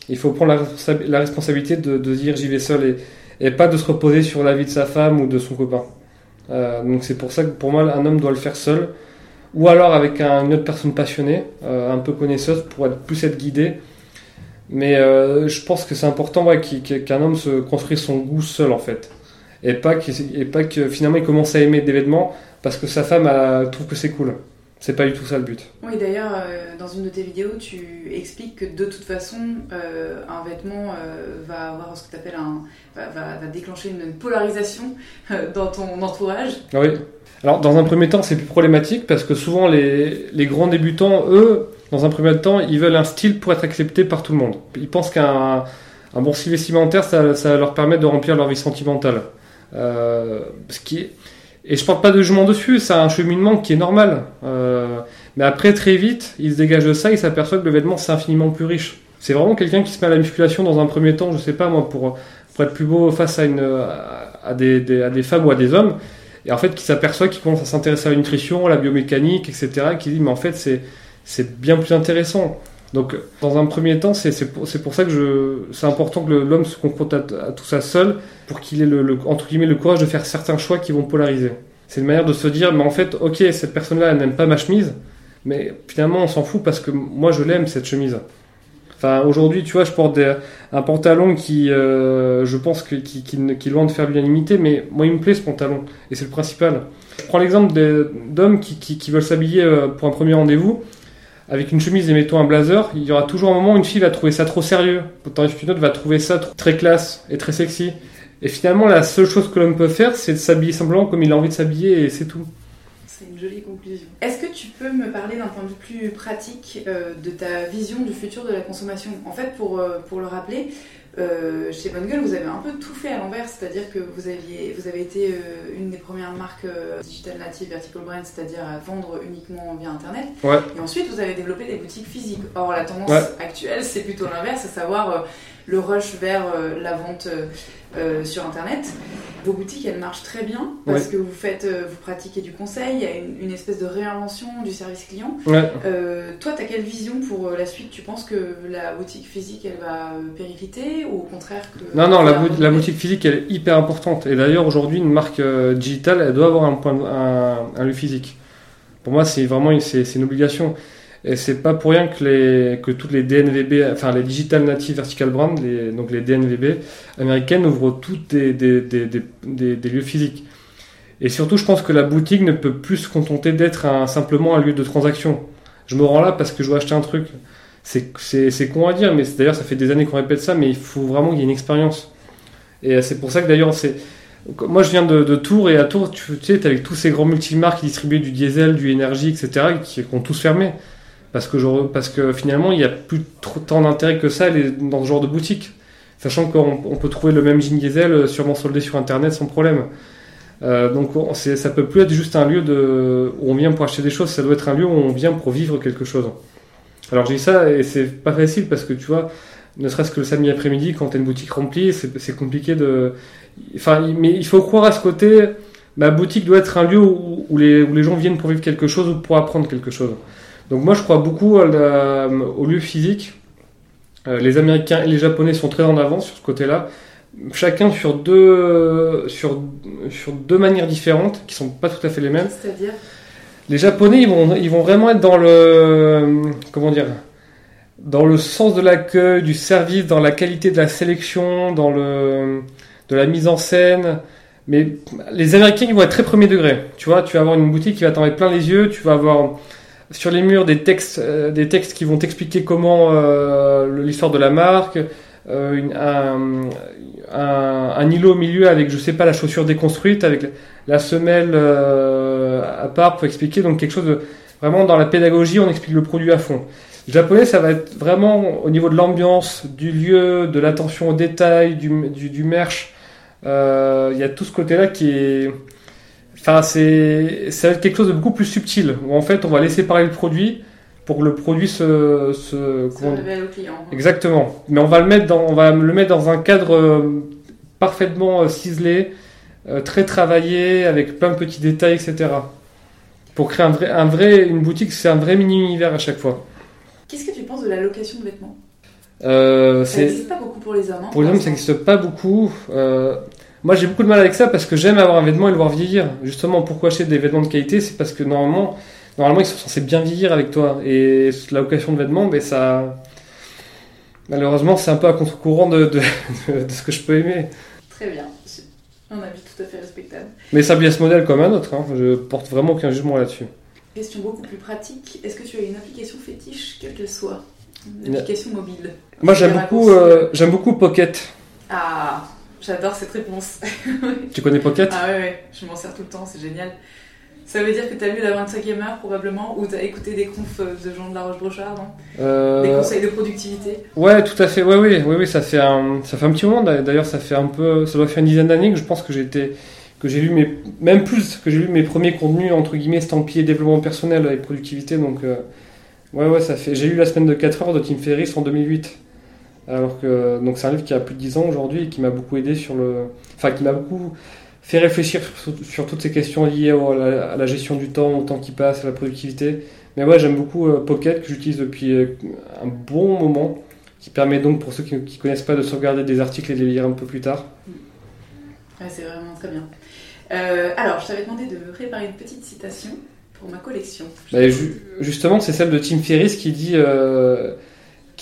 Il faut prendre la, responsa la responsabilité de, de dire j'y vais seul et, et, pas de se reposer sur la vie de sa femme ou de son copain. Euh, donc c'est pour ça que pour moi un homme doit le faire seul ou alors avec un, une autre personne passionnée, euh, un peu connaisseuse, pour être plus être guidé. Mais euh, je pense que c'est important ouais, qu'un homme se construise son goût seul en fait. Et pas, qu et pas que finalement il commence à aimer des vêtements parce que sa femme a, trouve que c'est cool. C'est pas du tout ça le but. Oui, d'ailleurs, euh, dans une de tes vidéos, tu expliques que de toute façon, euh, un vêtement euh, va avoir ce que tu appelles un. Va, va, va, déclencher une polarisation dans ton entourage. Oui. Alors, dans un premier temps, c'est plus problématique parce que souvent, les, les, grands débutants, eux, dans un premier temps, ils veulent un style pour être accepté par tout le monde. Ils pensent qu'un un bon style vestimentaire, ça, ça leur permet de remplir leur vie sentimentale. Euh, ce qui est et je porte pas de jugement dessus, c'est un cheminement qui est normal. Euh, mais après, très vite, il se dégage de ça, il s'aperçoit que le vêtement, c'est infiniment plus riche. C'est vraiment quelqu'un qui se met à la musculation dans un premier temps, je sais pas moi, pour, pour être plus beau face à, une, à, des, à des femmes ou à des hommes. Et en fait, qui s'aperçoit qu'il commence à s'intéresser à la nutrition, à la biomécanique, etc. Qui dit, mais en fait, c'est, bien plus intéressant. Donc, dans un premier temps, c'est, pour, pour ça que c'est important que l'homme se confronte à, tout ça seul pour qu'il ait le, le, entre guillemets, le courage de faire certains choix qui vont polariser. C'est une manière de se dire, mais en fait, ok, cette personne-là, elle n'aime pas ma chemise, mais finalement, on s'en fout parce que moi, je l'aime, cette chemise. Enfin, aujourd'hui, tu vois, je porte des, un pantalon qui, euh, je pense, que, qui, qui, qui, loin de faire l'unanimité, mais moi, il me plaît ce pantalon, et c'est le principal. Je prends l'exemple d'hommes qui veulent s'habiller euh, pour un premier rendez-vous avec une chemise et mettons un blazer, il y aura toujours un moment où une fille va trouver ça trop sérieux, tandis qu'une autre va trouver ça très classe et très sexy. Et finalement, la seule chose que l'homme peut faire, c'est de s'habiller simplement comme il a envie de s'habiller et c'est tout. C'est une jolie conclusion. Est-ce que tu peux me parler d'un point de vue plus pratique euh, de ta vision du futur de la consommation? En fait, pour, euh, pour le rappeler, euh, chez Bonne Gueule, vous avez un peu tout fait à l'envers, c'est-à-dire que vous, aviez, vous avez été euh, une des premières marques euh, digital native vertical brand, c'est-à-dire à vendre uniquement via Internet. Ouais. Et ensuite, vous avez développé des boutiques physiques. Or, la tendance ouais. actuelle, c'est plutôt l'inverse, à savoir le rush vers la vente sur Internet. vos boutiques, elles marchent très bien parce que vous faites, euh, vous pratiquez du conseil, il y a une, une espèce de réinvention du service client. Ouais. Euh, toi, tu as quelle vision pour euh, la suite? Tu penses que la boutique physique, elle va euh, péricliter ou au contraire que... Non, non, la, boutique physique, elle est hyper importante. Et d'ailleurs, aujourd'hui, une marque euh, digitale, elle doit avoir un, point, un, un lieu physique. Pour moi, c'est vraiment une, une obligation. Et c'est pas pour rien que, les, que toutes les DNVB, enfin les Digital Native Vertical Brand, donc les DNVB américaines, ouvrent toutes des, des, des, des, lieux physiques. Et surtout, je pense que la boutique ne peut plus se contenter d'être simplement un lieu de transaction. Je me rends là parce que je dois acheter un truc. C'est, con à dire, mais d'ailleurs, ça fait des années qu'on répète ça, mais il faut vraiment qu'il y ait une expérience. Et euh, c'est pour ça que d'ailleurs, c'est. Moi, je viens de, Tours, et à Tours, tu, tu sais, avec tous ces grands multimarques qui distribuaient du diesel, du énergie, etc., qui ont tous fermé. Parce que, finalement, il n'y a plus tant d'intérêt que ça dans ce genre de boutique. Sachant qu'on on peut trouver le même jean diesel euh, sûrement soldé sur Internet sans problème. Euh, donc, on- ça peut plus être juste un lieu où on vient pour acheter des choses, ça doit être un lieu où on vient pour vivre quelque chose. Alors, dis ça, et c'est pas facile parce que tu vois, ne serait-ce que le samedi après-midi, quand t'as une boutique remplie, c'est compliqué de. Enfin, mais il faut croire à ce côté. Ma boutique doit être un lieu où les gens viennent pour vivre quelque chose ou pour apprendre quelque chose. Donc moi, je crois beaucoup à la- au lieu physique. Euh, les Américains et les Japonais sont très en avance sur ce côté-là. Chacun sur deux, sur, sur deux manières différentes, qui sont pas tout à fait les mêmes. C'est-à-dire Les Japonais, ils vont, ils vont vraiment être dans le, comment dire, dans le sens de l'accueil, du service, dans la qualité de la sélection, dans le, de la mise en scène. Mais les Américains, ils vont être très premier degré. Tu vois, tu vas avoir une boutique qui va t'en mettre plein les yeux. Tu vas avoir sur les murs des textes, euh, des textes qui vont t'expliquer comment euh, l'histoire de la marque, euh, une- un, un, un îlot au milieu avec, je sais pas, la chaussure déconstruite, avec la semelle à part pour expliquer. Donc quelque chose de vraiment dans la pédagogie, on explique le produit à fond. Le japonais, ça va être vraiment au niveau de l'ambiance, du lieu, de l'attention aux détails, du, du, du merch. Il y a tout ce côté-là qui est. Enfin, c'est quelque chose de beaucoup plus subtil, où en fait on va laisser parler le produit pour que le produit se. se comment- révèle au client. Exactement. Mais on va le mettre dans, on va le mettre dans un cadre euh, parfaitement euh, ciselé, euh, très travaillé, avec plein de petits détails, etc. Pour créer un vrai, un vrai, une boutique, c'est un vrai mini-univers à chaque fois. Qu'est-ce que tu penses de la location de vêtements? Euh, Ça n'existe pas beaucoup pour les hommes. hein, pour les hommes, ça n'existe pas beaucoup. Euh, moi, j'ai beaucoup de mal avec ça parce que j'aime avoir un vêtement et le voir vieillir. Justement, pourquoi acheter des vêtements de qualité C'est parce que normalement, normalement, ils sont censés bien vieillir avec toi. Et la location de vêtements, ben ça, malheureusement, c'est un peu à contre-courant de, de, de- de ce que je peux aimer. Très bien. C'est un avis tout à fait respectable. Mais ça ce modèle comme un autre. Hein. Je porte vraiment aucun jugement là-dessus. Question beaucoup plus pratique. Est-ce que tu as une application fétiche, quelle qu'elle soit? Une application mobile? Moi, j'aime beaucoup, euh, j'aime beaucoup Pocket. Ah, j'adore cette réponse. Tu connais Pocket? Ah ouais, ouais, je m'en sers tout le temps, c'est génial. Ça veut dire que tu as lu la 25e heure probablement, ou tu as écouté des confs de Jean de la Roche-Brochard, non? Euh, Des conseils de productivité? Ouais, tout à fait. Ouais, oui, oui, oui, ça fait un, ça fait un petit moment. D'ailleurs, ça fait un peu, ça doit faire une dizaine d'années que je pense que j'ai été, que j'ai lu mes, même plus que j'ai lu mes premiers contenus entre guillemets estampillés développement personnel et productivité. Donc, euh, ouais, ouais, ça fait. J'ai lu la semaine de 4 heures de Tim Ferriss en 2008. Alors que, donc c'est un livre qui a plus de 10 ans aujourd'hui et qui m'a beaucoup aidé sur le, enfin, qui m'a beaucoup fait réfléchir sur, sur toutes ces questions liées au- à, la, à la gestion du temps, au temps qui passe, à la productivité. Mais ouais, j'aime beaucoup euh, Pocket que j'utilise depuis euh, un bon moment qui permet donc pour ceux qui ne connaissent pas de sauvegarder des articles et de les lire un peu plus tard. Ouais, c'est vraiment très bien. Euh, alors, je t'avais demandé de préparer une petite citation pour ma collection. Bah, ju- justement, c'est celle de Tim Ferriss qui dit.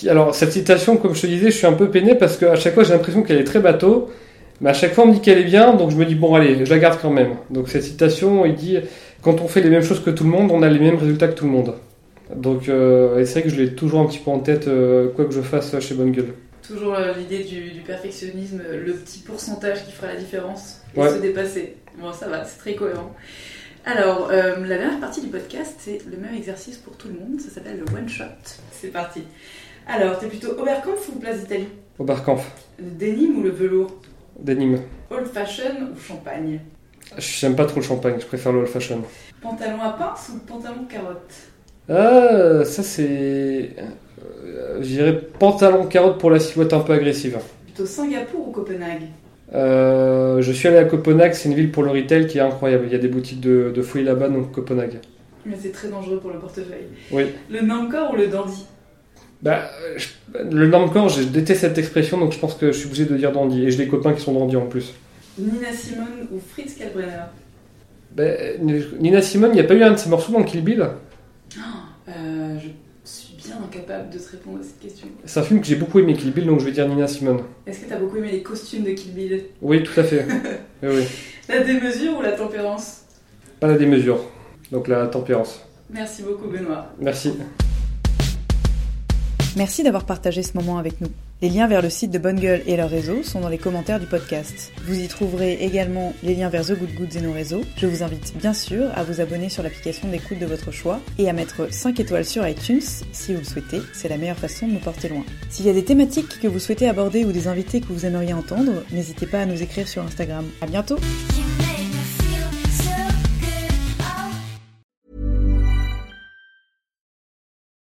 Alors, cette citation, comme je te disais, je suis un peu peiné parce qu'à chaque fois j'ai l'impression qu'elle est très bateau, mais à chaque fois on me dit qu'elle est bien, donc je me dis bon, allez, je la garde quand même. Donc, cette citation, il dit quand on fait les mêmes choses que tout le monde, on a les mêmes résultats que tout le monde. Donc, euh, c'est vrai que je l'ai toujours un petit peu en tête, euh, quoi que je fasse chez Bonne Gueule. Toujours euh, l'idée du, du perfectionnisme, le petit pourcentage qui fera la différence et Ouais. se dépasser. Bon, ça va, c'est très cohérent. Alors, la dernière partie du podcast, c'est le même exercice pour tout le monde. Ça s'appelle le one shot. C'est parti. Alors, t'es plutôt Oberkampf ou Place d'Italie Le denim ou le velours denim. Old fashion ou champagne J'aime pas trop le champagne, je préfère le old fashion. Pantalon à pince ou pantalon carotte Ah, ça c'est. euh, Je dirais pantalon carotte pour la silhouette un peu agressive. Plutôt Singapour ou Copenhague Euh, je suis allé à Copenhague, c'est une ville pour le retail qui est incroyable. Il y a des boutiques de, de fouilles là-bas, donc Copenhague. Mais c'est très dangereux pour le portefeuille. Oui. Le Namcor ou le Dandy Bah, je- le Normcore, je déteste cette expression, donc je pense que je suis obligé de dire dandy. Et j'ai des copains qui sont dandy en plus. Nina Simone ou Fritz Kalbrenner Bah, Nina Simone, il n'y a pas eu un de ses morceaux dans Kill Bill? Euh, Je suis bien incapable de te répondre à cette question. C'est un film que j'ai beaucoup aimé, Kill Bill, donc je vais dire Nina Simone. Est-ce que t'as beaucoup aimé les costumes de Kill Bill? Oui, tout à fait. oui, oui. La démesure ou la tempérance? Pas la démesure, donc la tempérance. Merci beaucoup Benoît. Merci. Merci d'avoir partagé ce moment avec nous. Les liens vers le site de Bonne Gueule et leur réseau sont dans les commentaires du podcast. Vous y trouverez également les liens vers The Good Goods et nos réseaux. Je vous invite bien sûr à vous abonner sur l'application d'écoute de votre choix et à mettre 5 étoiles sur iTunes si vous le souhaitez. C'est la meilleure façon de nous porter loin. S'il y a des thématiques que vous souhaitez aborder ou des invités que vous aimeriez entendre, n'hésitez pas à nous écrire sur Instagram. À bientôt!